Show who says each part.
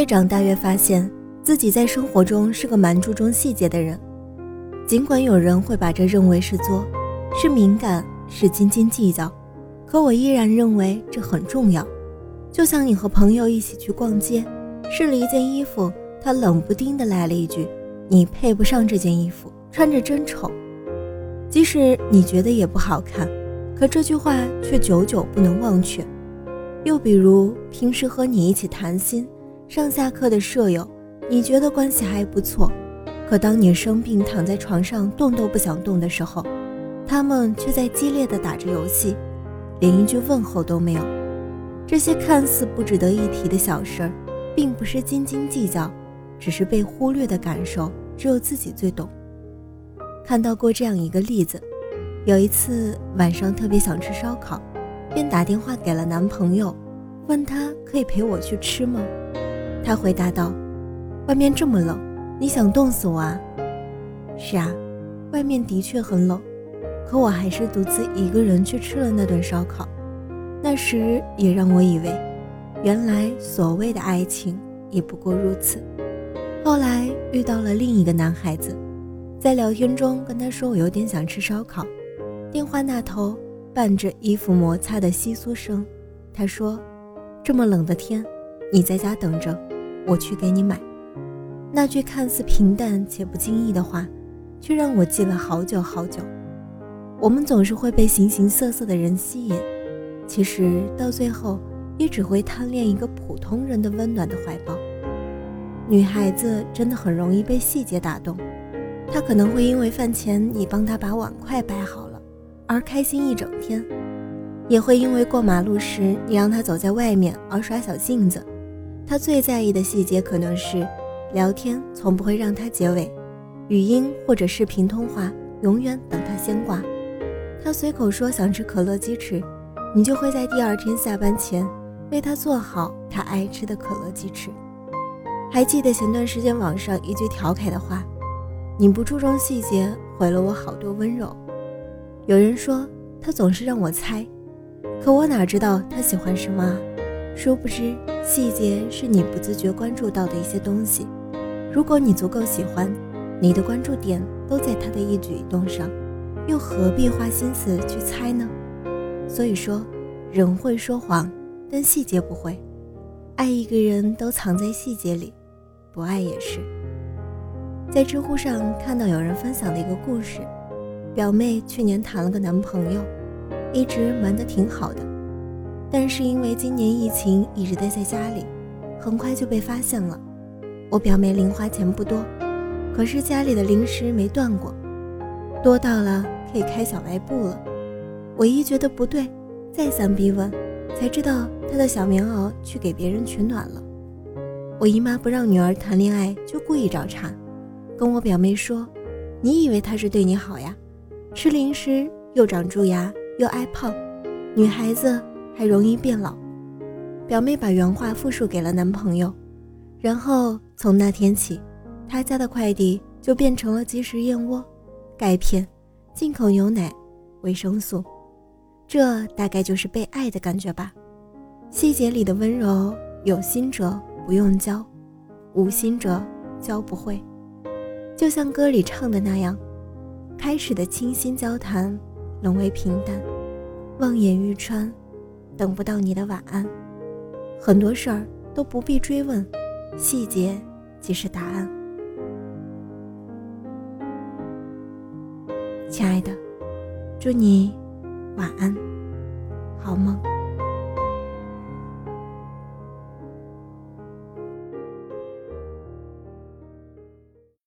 Speaker 1: 越长大越发现自己在生活中是个蛮注重细节的人，尽管有人会把这认为是作，是敏感，是斤斤计较，可我依然认为这很重要。就像你和朋友一起去逛街，试了一件衣服，他冷不丁的来了一句：“你配不上这件衣服，穿着真丑。”即使你觉得也不好看，可这句话却久久不能忘却。又比如平时和你一起谈心。上下课的舍友，你觉得关系还不错，可当你生病躺在床上动都不想动的时候，他们却在激烈的打着游戏，连一句问候都没有。这些看似不值得一提的小事儿，并不是斤斤计较，只是被忽略的感受，只有自己最懂。看到过这样一个例子，有一次晚上特别想吃烧烤，便打电话给了男朋友，问他可以陪我去吃吗？他回答道：“外面这么冷，你想冻死我啊？”“是啊，外面的确很冷，可我还是独自一个人去吃了那顿烧烤。那时也让我以为，原来所谓的爱情也不过如此。后来遇到了另一个男孩子，在聊天中跟他说我有点想吃烧烤。电话那头伴着衣服摩擦的窸窣声，他说：“这么冷的天，你在家等着。”我去给你买。那句看似平淡且不经意的话，却让我记了好久好久。我们总是会被形形色色的人吸引，其实到最后也只会贪恋一个普通人的温暖的怀抱。女孩子真的很容易被细节打动，她可能会因为饭前你帮她把碗筷摆好了而开心一整天，也会因为过马路时你让她走在外面而耍小性子。他最在意的细节可能是，聊天从不会让他结尾，语音或者视频通话永远等他先挂。他随口说想吃可乐鸡翅，你就会在第二天下班前为他做好他爱吃的可乐鸡翅。还记得前段时间网上一句调侃的话：“你不注重细节，毁了我好多温柔。”有人说他总是让我猜，可我哪知道他喜欢什么？殊不知。细节是你不自觉关注到的一些东西，如果你足够喜欢，你的关注点都在他的一举一动上，又何必花心思去猜呢？所以说，人会说谎，但细节不会。爱一个人都藏在细节里，不爱也是。在知乎上看到有人分享的一个故事，表妹去年谈了个男朋友，一直瞒得挺好的。但是因为今年疫情一直待在家里，很快就被发现了。我表妹零花钱不多，可是家里的零食没断过，多到了可以开小卖部了。我一觉得不对，再三逼问，才知道她的小棉袄去给别人取暖了。我姨妈不让女儿谈恋爱，就故意找茬，跟我表妹说：“你以为他是对你好呀？吃零食又长蛀牙又爱胖，女孩子。”还容易变老，表妹把原话复述给了男朋友，然后从那天起，他家的快递就变成了即食燕窝、钙片、进口牛奶、维生素，这大概就是被爱的感觉吧。细节里的温柔，有心者不用教，无心者教不会。就像歌里唱的那样，开始的倾心交谈沦为平淡，望眼欲穿。等不到你的晚安，很多事儿都不必追问，细节即是答案。亲爱的，祝你晚安，好梦。